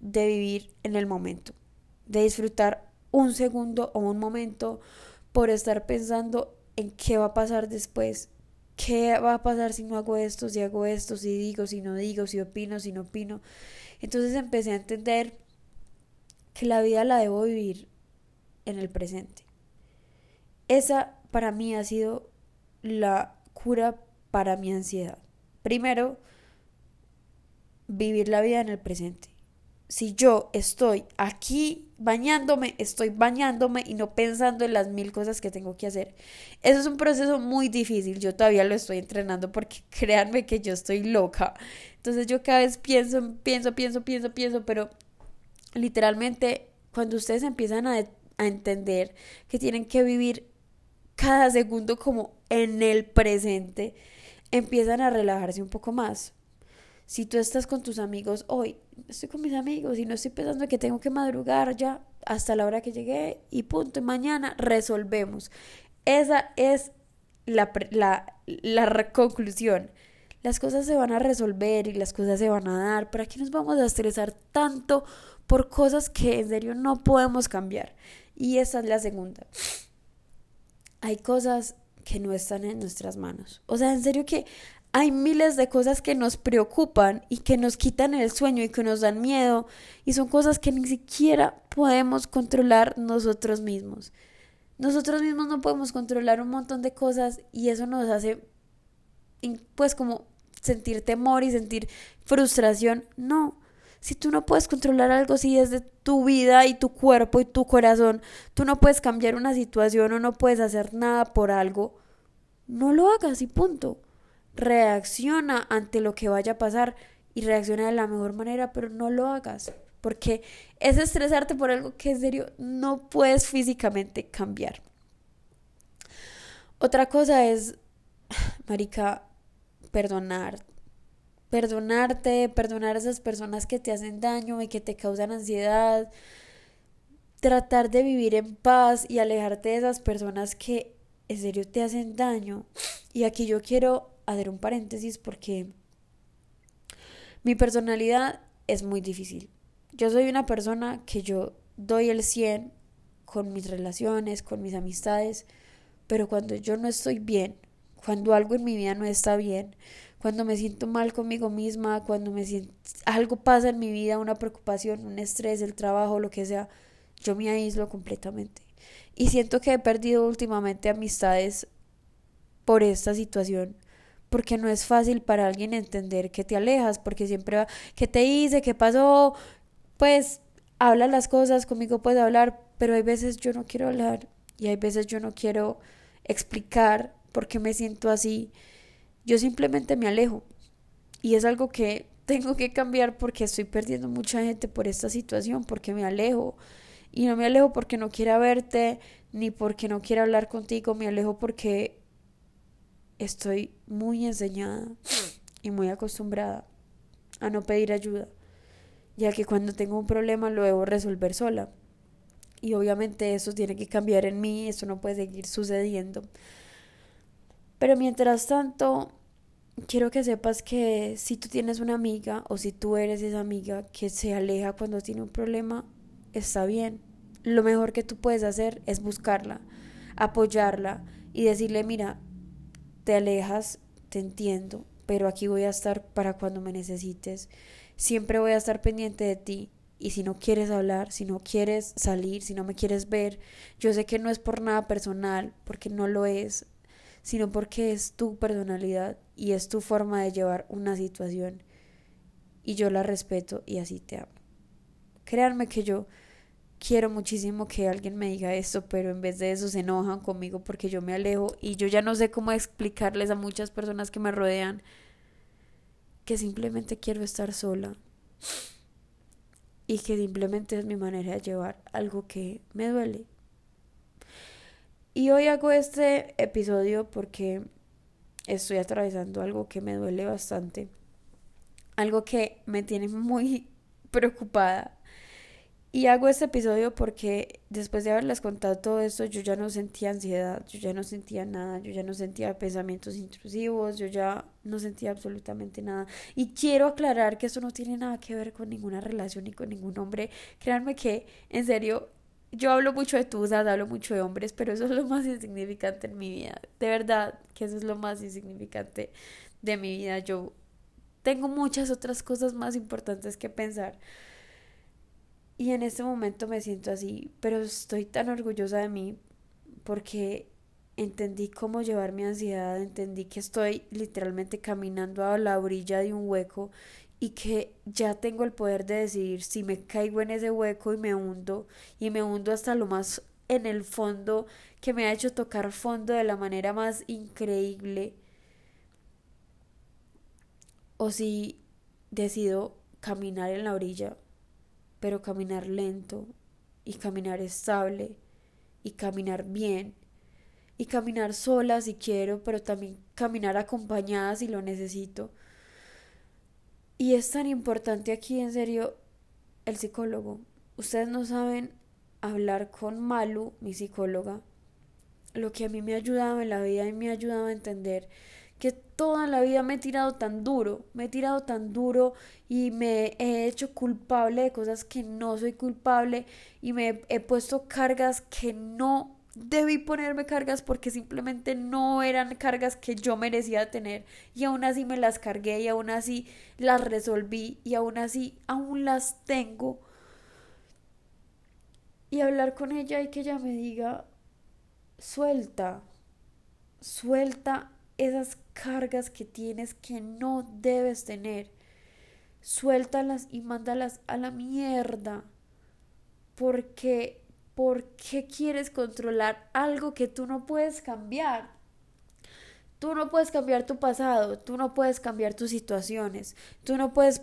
de vivir en el momento, de disfrutar un segundo o un momento por estar pensando en qué va a pasar después, qué va a pasar si no hago esto, si hago esto, si digo, si no digo, si opino, si no opino. Entonces empecé a entender que la vida la debo vivir en el presente. Esa para mí ha sido la cura para mi ansiedad. Primero, vivir la vida en el presente. Si yo estoy aquí bañándome, estoy bañándome y no pensando en las mil cosas que tengo que hacer. Eso es un proceso muy difícil. Yo todavía lo estoy entrenando porque créanme que yo estoy loca. Entonces yo cada vez pienso, pienso, pienso, pienso, pienso, pero literalmente cuando ustedes empiezan a a entender que tienen que vivir cada segundo como en el presente, empiezan a relajarse un poco más. Si tú estás con tus amigos hoy, estoy con mis amigos y no estoy pensando que tengo que madrugar ya hasta la hora que llegué y punto, y mañana resolvemos. Esa es la, la, la conclusión. Las cosas se van a resolver y las cosas se van a dar. ¿Para qué nos vamos a estresar tanto por cosas que en serio no podemos cambiar? Y esa es la segunda. Hay cosas que no están en nuestras manos. O sea, en serio que hay miles de cosas que nos preocupan y que nos quitan el sueño y que nos dan miedo y son cosas que ni siquiera podemos controlar nosotros mismos. Nosotros mismos no podemos controlar un montón de cosas y eso nos hace pues como sentir temor y sentir frustración. No, si tú no puedes controlar algo, si es de tu vida y tu cuerpo y tu corazón, tú no puedes cambiar una situación o no puedes hacer nada por algo, no lo hagas y punto. Reacciona ante lo que vaya a pasar y reacciona de la mejor manera, pero no lo hagas. Porque es estresarte por algo que en serio no puedes físicamente cambiar. Otra cosa es, Marica, perdonar perdonarte, perdonar a esas personas que te hacen daño y que te causan ansiedad, tratar de vivir en paz y alejarte de esas personas que en serio te hacen daño. Y aquí yo quiero hacer un paréntesis porque mi personalidad es muy difícil. Yo soy una persona que yo doy el 100 con mis relaciones, con mis amistades, pero cuando yo no estoy bien, cuando algo en mi vida no está bien, cuando me siento mal conmigo misma, cuando me siento, algo pasa en mi vida, una preocupación, un estrés, el trabajo, lo que sea, yo me aíslo completamente. Y siento que he perdido últimamente amistades por esta situación, porque no es fácil para alguien entender que te alejas, porque siempre va, ¿qué te hice? ¿Qué pasó? Pues habla las cosas, conmigo puedes hablar, pero hay veces yo no quiero hablar y hay veces yo no quiero explicar por qué me siento así yo simplemente me alejo. Y es algo que tengo que cambiar porque estoy perdiendo mucha gente por esta situación, porque me alejo. Y no me alejo porque no quiera verte, ni porque no quiera hablar contigo, me alejo porque estoy muy enseñada y muy acostumbrada a no pedir ayuda, ya que cuando tengo un problema lo debo resolver sola. Y obviamente eso tiene que cambiar en mí, eso no puede seguir sucediendo. Pero mientras tanto, quiero que sepas que si tú tienes una amiga o si tú eres esa amiga que se aleja cuando tiene un problema, está bien. Lo mejor que tú puedes hacer es buscarla, apoyarla y decirle, mira, te alejas, te entiendo, pero aquí voy a estar para cuando me necesites. Siempre voy a estar pendiente de ti. Y si no quieres hablar, si no quieres salir, si no me quieres ver, yo sé que no es por nada personal, porque no lo es, sino porque es tu personalidad y es tu forma de llevar una situación. Y yo la respeto y así te amo. Créanme que yo quiero muchísimo que alguien me diga esto, pero en vez de eso se enojan conmigo porque yo me alejo y yo ya no sé cómo explicarles a muchas personas que me rodean que simplemente quiero estar sola y que simplemente es mi manera de llevar algo que me duele. Y hoy hago este episodio porque estoy atravesando algo que me duele bastante, algo que me tiene muy preocupada y hago este episodio porque después de haberles contado todo esto, yo ya no sentía ansiedad, yo ya no sentía nada, yo ya no sentía pensamientos intrusivos, yo ya no sentía absolutamente nada. Y quiero aclarar que eso no tiene nada que ver con ninguna relación ni con ningún hombre. Créanme que, en serio, yo hablo mucho de tusas, hablo mucho de hombres, pero eso es lo más insignificante en mi vida. De verdad que eso es lo más insignificante de mi vida. Yo tengo muchas otras cosas más importantes que pensar. Y en este momento me siento así, pero estoy tan orgullosa de mí porque entendí cómo llevar mi ansiedad, entendí que estoy literalmente caminando a la orilla de un hueco y que ya tengo el poder de decidir si me caigo en ese hueco y me hundo y me hundo hasta lo más en el fondo que me ha hecho tocar fondo de la manera más increíble o si decido caminar en la orilla pero caminar lento y caminar estable y caminar bien y caminar sola si quiero, pero también caminar acompañada si lo necesito. Y es tan importante aquí, en serio, el psicólogo. Ustedes no saben hablar con Malu, mi psicóloga, lo que a mí me ha ayudado en la vida y me ha ayudado a entender que toda la vida me he tirado tan duro, me he tirado tan duro y me he hecho culpable de cosas que no soy culpable y me he puesto cargas que no debí ponerme cargas porque simplemente no eran cargas que yo merecía tener y aún así me las cargué y aún así las resolví y aún así aún las tengo. Y hablar con ella y que ella me diga suelta suelta esas cargas que tienes que no debes tener. Suéltalas y mándalas a la mierda. Porque, ¿por qué quieres controlar algo que tú no puedes cambiar? Tú no puedes cambiar tu pasado, tú no puedes cambiar tus situaciones, tú no puedes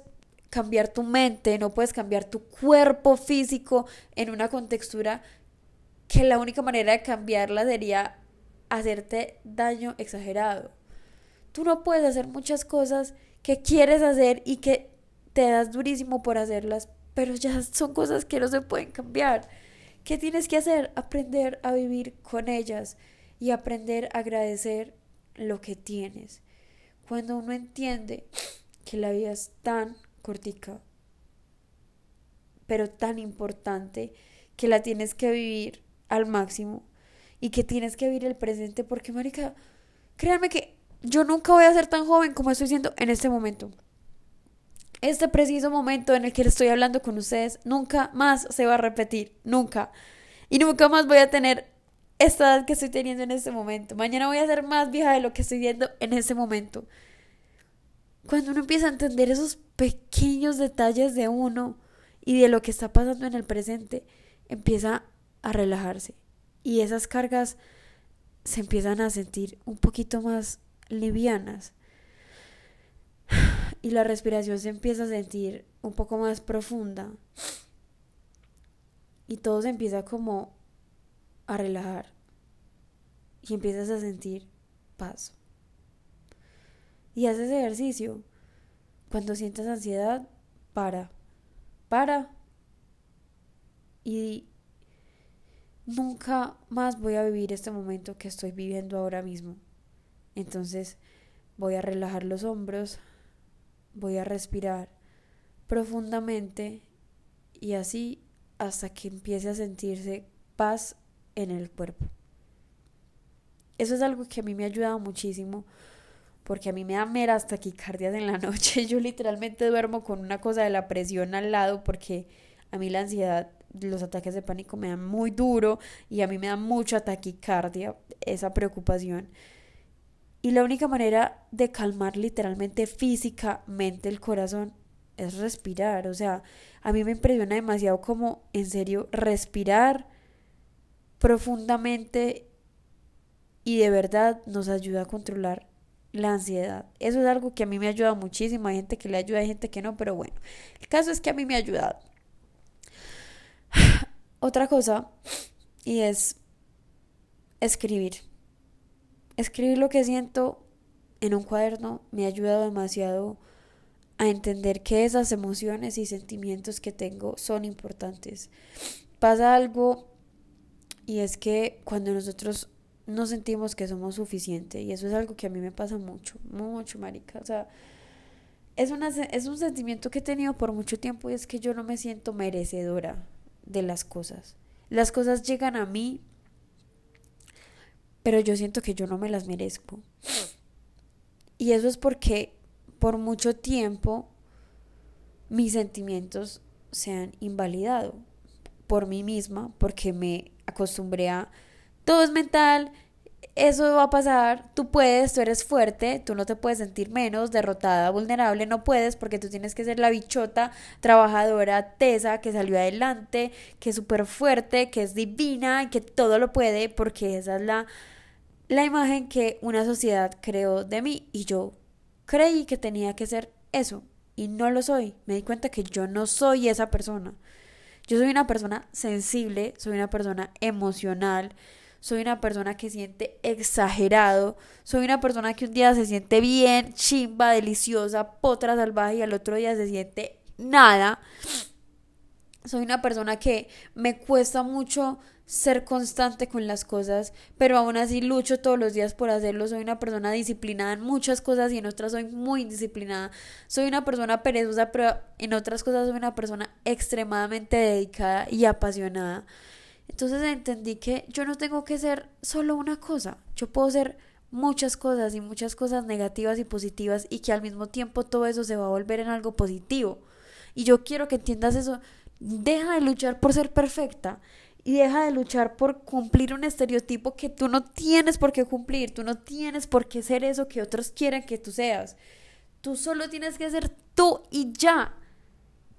cambiar tu mente, no puedes cambiar tu cuerpo físico en una contextura que la única manera de cambiarla sería hacerte daño exagerado. Tú no puedes hacer muchas cosas que quieres hacer y que te das durísimo por hacerlas, pero ya son cosas que no se pueden cambiar. ¿Qué tienes que hacer? Aprender a vivir con ellas y aprender a agradecer lo que tienes. Cuando uno entiende que la vida es tan cortica, pero tan importante, que la tienes que vivir al máximo y que tienes que vivir el presente, porque, Marica, créanme que yo nunca voy a ser tan joven como estoy siendo en este momento. Este preciso momento en el que estoy hablando con ustedes nunca más se va a repetir, nunca. Y nunca más voy a tener esta edad que estoy teniendo en este momento. Mañana voy a ser más vieja de lo que estoy viendo en este momento. Cuando uno empieza a entender esos pequeños detalles de uno y de lo que está pasando en el presente, empieza a relajarse. Y esas cargas se empiezan a sentir un poquito más livianas. Y la respiración se empieza a sentir un poco más profunda. Y todo se empieza como a relajar. Y empiezas a sentir paz. Y haces ejercicio. Cuando sientas ansiedad, para. Para. Y nunca más voy a vivir este momento que estoy viviendo ahora mismo. Entonces voy a relajar los hombros, voy a respirar profundamente y así hasta que empiece a sentirse paz en el cuerpo. Eso es algo que a mí me ha ayudado muchísimo porque a mí me da meras taquicardias en la noche. Yo literalmente duermo con una cosa de la presión al lado porque a mí la ansiedad, los ataques de pánico me dan muy duro y a mí me da mucha taquicardia, esa preocupación. Y la única manera de calmar literalmente físicamente el corazón es respirar. O sea, a mí me impresiona demasiado como en serio respirar profundamente y de verdad nos ayuda a controlar la ansiedad. Eso es algo que a mí me ha ayudado muchísimo. Hay gente que le ayuda, hay gente que no, pero bueno, el caso es que a mí me ha ayudado. Otra cosa, y es escribir. Escribir lo que siento en un cuaderno me ha ayudado demasiado a entender que esas emociones y sentimientos que tengo son importantes. Pasa algo y es que cuando nosotros no sentimos que somos suficientes y eso es algo que a mí me pasa mucho, mucho, marica, o sea, es, una, es un sentimiento que he tenido por mucho tiempo y es que yo no me siento merecedora de las cosas. Las cosas llegan a mí, pero yo siento que yo no me las merezco. Y eso es porque por mucho tiempo mis sentimientos se han invalidado por mí misma, porque me acostumbré a todo es mental, eso va a pasar, tú puedes, tú eres fuerte, tú no te puedes sentir menos, derrotada, vulnerable, no puedes porque tú tienes que ser la bichota, trabajadora, tesa, que salió adelante, que es súper fuerte, que es divina y que todo lo puede porque esa es la, la imagen que una sociedad creó de mí y yo creí que tenía que ser eso y no lo soy. Me di cuenta que yo no soy esa persona. Yo soy una persona sensible, soy una persona emocional, soy una persona que siente exagerado, soy una persona que un día se siente bien, chimba, deliciosa, potra salvaje y al otro día se siente nada. Soy una persona que me cuesta mucho ser constante con las cosas, pero aún así lucho todos los días por hacerlo. Soy una persona disciplinada en muchas cosas y en otras soy muy indisciplinada. Soy una persona perezosa, pero en otras cosas soy una persona extremadamente dedicada y apasionada. Entonces entendí que yo no tengo que ser solo una cosa, yo puedo ser muchas cosas y muchas cosas negativas y positivas y que al mismo tiempo todo eso se va a volver en algo positivo. Y yo quiero que entiendas eso. Deja de luchar por ser perfecta y deja de luchar por cumplir un estereotipo que tú no tienes por qué cumplir, tú no tienes por qué ser eso que otros quieren que tú seas. Tú solo tienes que ser tú y ya.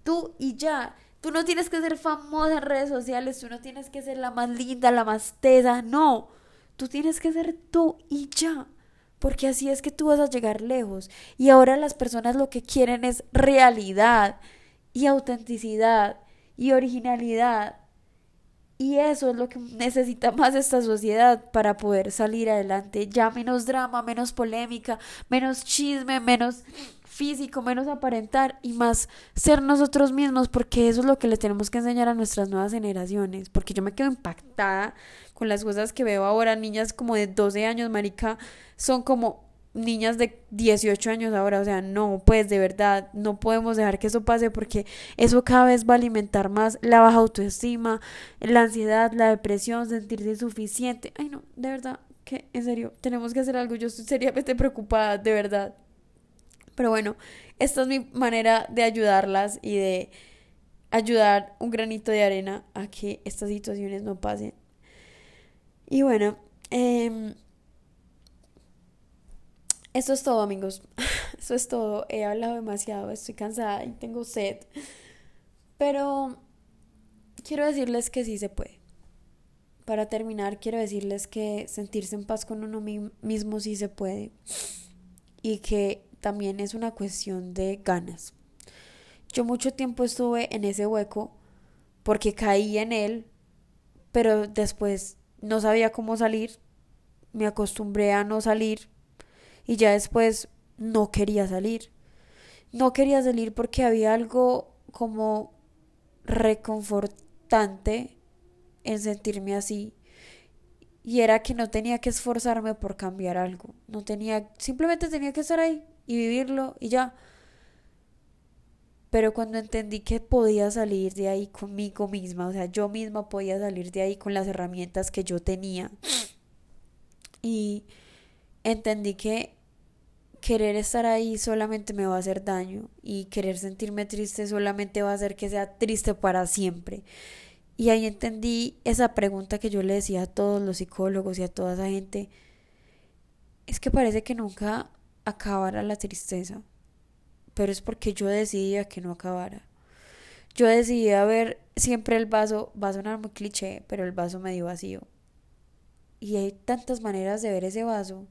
Tú y ya. Tú no tienes que ser famosa en redes sociales, tú no tienes que ser la más linda, la más tesa, no. Tú tienes que ser tú y ya. Porque así es que tú vas a llegar lejos. Y ahora las personas lo que quieren es realidad y autenticidad y originalidad. Y eso es lo que necesita más esta sociedad para poder salir adelante. Ya menos drama, menos polémica, menos chisme, menos físico, menos aparentar y más ser nosotros mismos, porque eso es lo que le tenemos que enseñar a nuestras nuevas generaciones, porque yo me quedo impactada con las cosas que veo ahora, niñas como de 12 años, marica, son como niñas de 18 años ahora, o sea, no, pues de verdad, no podemos dejar que eso pase porque eso cada vez va a alimentar más la baja autoestima, la ansiedad, la depresión, sentirse insuficiente. Ay, no, de verdad, que en serio, tenemos que hacer algo. Yo estoy seriamente preocupada, de verdad. Pero bueno, esta es mi manera de ayudarlas y de ayudar un granito de arena a que estas situaciones no pasen. Y bueno, eh, esto es todo amigos. Eso es todo. He hablado demasiado, estoy cansada y tengo sed. Pero quiero decirles que sí se puede. Para terminar, quiero decirles que sentirse en paz con uno mismo sí se puede. Y que también es una cuestión de ganas. Yo mucho tiempo estuve en ese hueco porque caí en él, pero después no sabía cómo salir, me acostumbré a no salir y ya después no quería salir. No quería salir porque había algo como reconfortante en sentirme así y era que no tenía que esforzarme por cambiar algo, no tenía, simplemente tenía que estar ahí y vivirlo y ya. Pero cuando entendí que podía salir de ahí conmigo misma, o sea, yo misma podía salir de ahí con las herramientas que yo tenía y entendí que querer estar ahí solamente me va a hacer daño y querer sentirme triste solamente va a hacer que sea triste para siempre. Y ahí entendí esa pregunta que yo le decía a todos los psicólogos y a toda esa gente. Es que parece que nunca acabara la tristeza, pero es porque yo decidía que no acabara. Yo decidía ver siempre el vaso, va a sonar muy cliché, pero el vaso medio vacío. Y hay tantas maneras de ver ese vaso.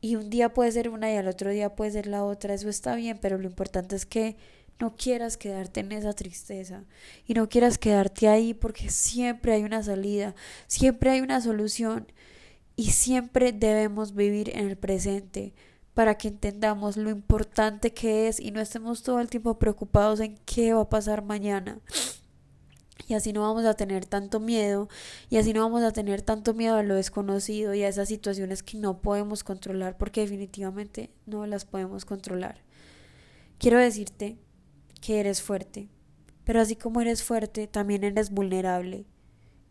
Y un día puede ser una y al otro día puede ser la otra. Eso está bien, pero lo importante es que no quieras quedarte en esa tristeza y no quieras quedarte ahí porque siempre hay una salida, siempre hay una solución y siempre debemos vivir en el presente para que entendamos lo importante que es y no estemos todo el tiempo preocupados en qué va a pasar mañana. Y así no vamos a tener tanto miedo y así no vamos a tener tanto miedo a lo desconocido y a esas situaciones que no podemos controlar porque definitivamente no las podemos controlar. Quiero decirte que eres fuerte, pero así como eres fuerte, también eres vulnerable.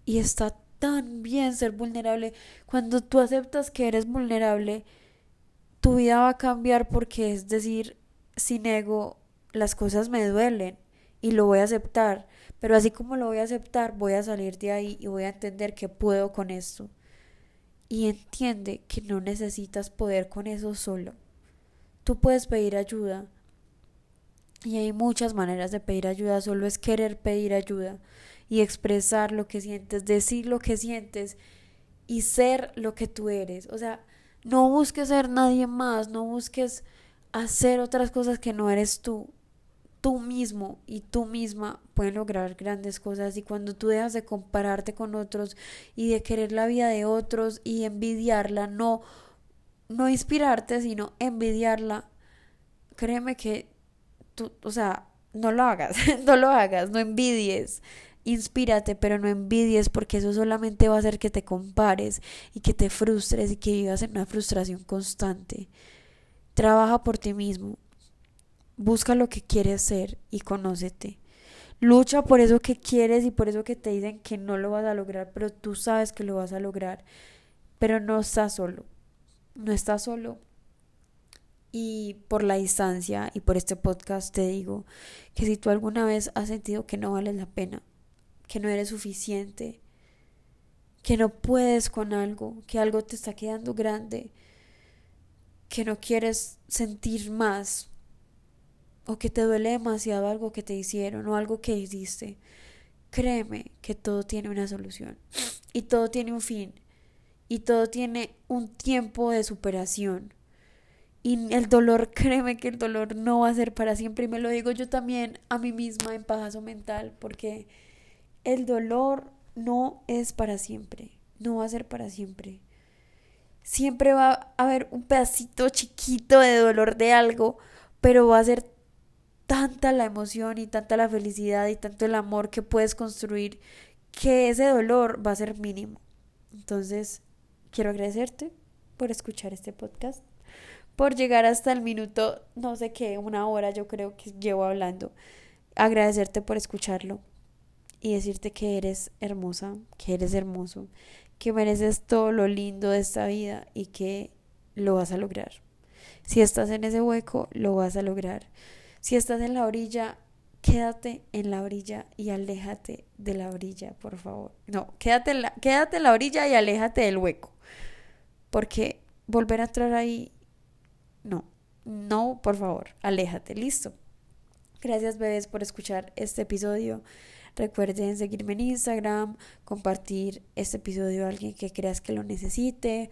Y está tan bien ser vulnerable. Cuando tú aceptas que eres vulnerable, tu vida va a cambiar porque es decir, sin ego, las cosas me duelen y lo voy a aceptar. Pero así como lo voy a aceptar, voy a salir de ahí y voy a entender que puedo con esto. Y entiende que no necesitas poder con eso solo. Tú puedes pedir ayuda, y hay muchas maneras de pedir ayuda, solo es querer pedir ayuda y expresar lo que sientes, decir lo que sientes y ser lo que tú eres. O sea, no busques ser nadie más, no busques hacer otras cosas que no eres tú. Tú mismo y tú misma pueden lograr grandes cosas y cuando tú dejas de compararte con otros y de querer la vida de otros y envidiarla, no no inspirarte, sino envidiarla, créeme que tú, o sea, no lo hagas, no lo hagas, no envidies. Inspírate, pero no envidies porque eso solamente va a hacer que te compares y que te frustres y que vivas en una frustración constante. Trabaja por ti mismo. Busca lo que quieres ser y conócete. Lucha por eso que quieres y por eso que te dicen que no lo vas a lograr, pero tú sabes que lo vas a lograr. Pero no estás solo. No estás solo y por la distancia y por este podcast te digo que si tú alguna vez has sentido que no vales la pena, que no eres suficiente, que no puedes con algo, que algo te está quedando grande, que no quieres sentir más o que te duele demasiado algo que te hicieron o algo que hiciste, créeme que todo tiene una solución y todo tiene un fin y todo tiene un tiempo de superación y el dolor, créeme que el dolor no va a ser para siempre. Y me lo digo yo también a mí misma en pajazo mental, porque el dolor no es para siempre. No va a ser para siempre. Siempre va a haber un pedacito chiquito de dolor de algo, pero va a ser tanta la emoción y tanta la felicidad y tanto el amor que puedes construir que ese dolor va a ser mínimo. Entonces, quiero agradecerte por escuchar este podcast por llegar hasta el minuto, no sé qué, una hora yo creo que llevo hablando. Agradecerte por escucharlo y decirte que eres hermosa, que eres hermoso, que mereces todo lo lindo de esta vida y que lo vas a lograr. Si estás en ese hueco, lo vas a lograr. Si estás en la orilla, quédate en la orilla y aléjate de la orilla, por favor. No, quédate en la, quédate en la orilla y aléjate del hueco. Porque volver a entrar ahí no, no, por favor, aléjate, listo. Gracias bebés por escuchar este episodio. Recuerden seguirme en Instagram, compartir este episodio a alguien que creas que lo necesite,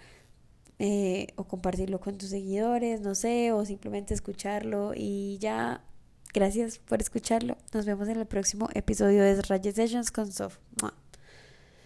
eh, o compartirlo con tus seguidores, no sé, o simplemente escucharlo y ya. Gracias por escucharlo. Nos vemos en el próximo episodio de Rayes Sessions con Sof.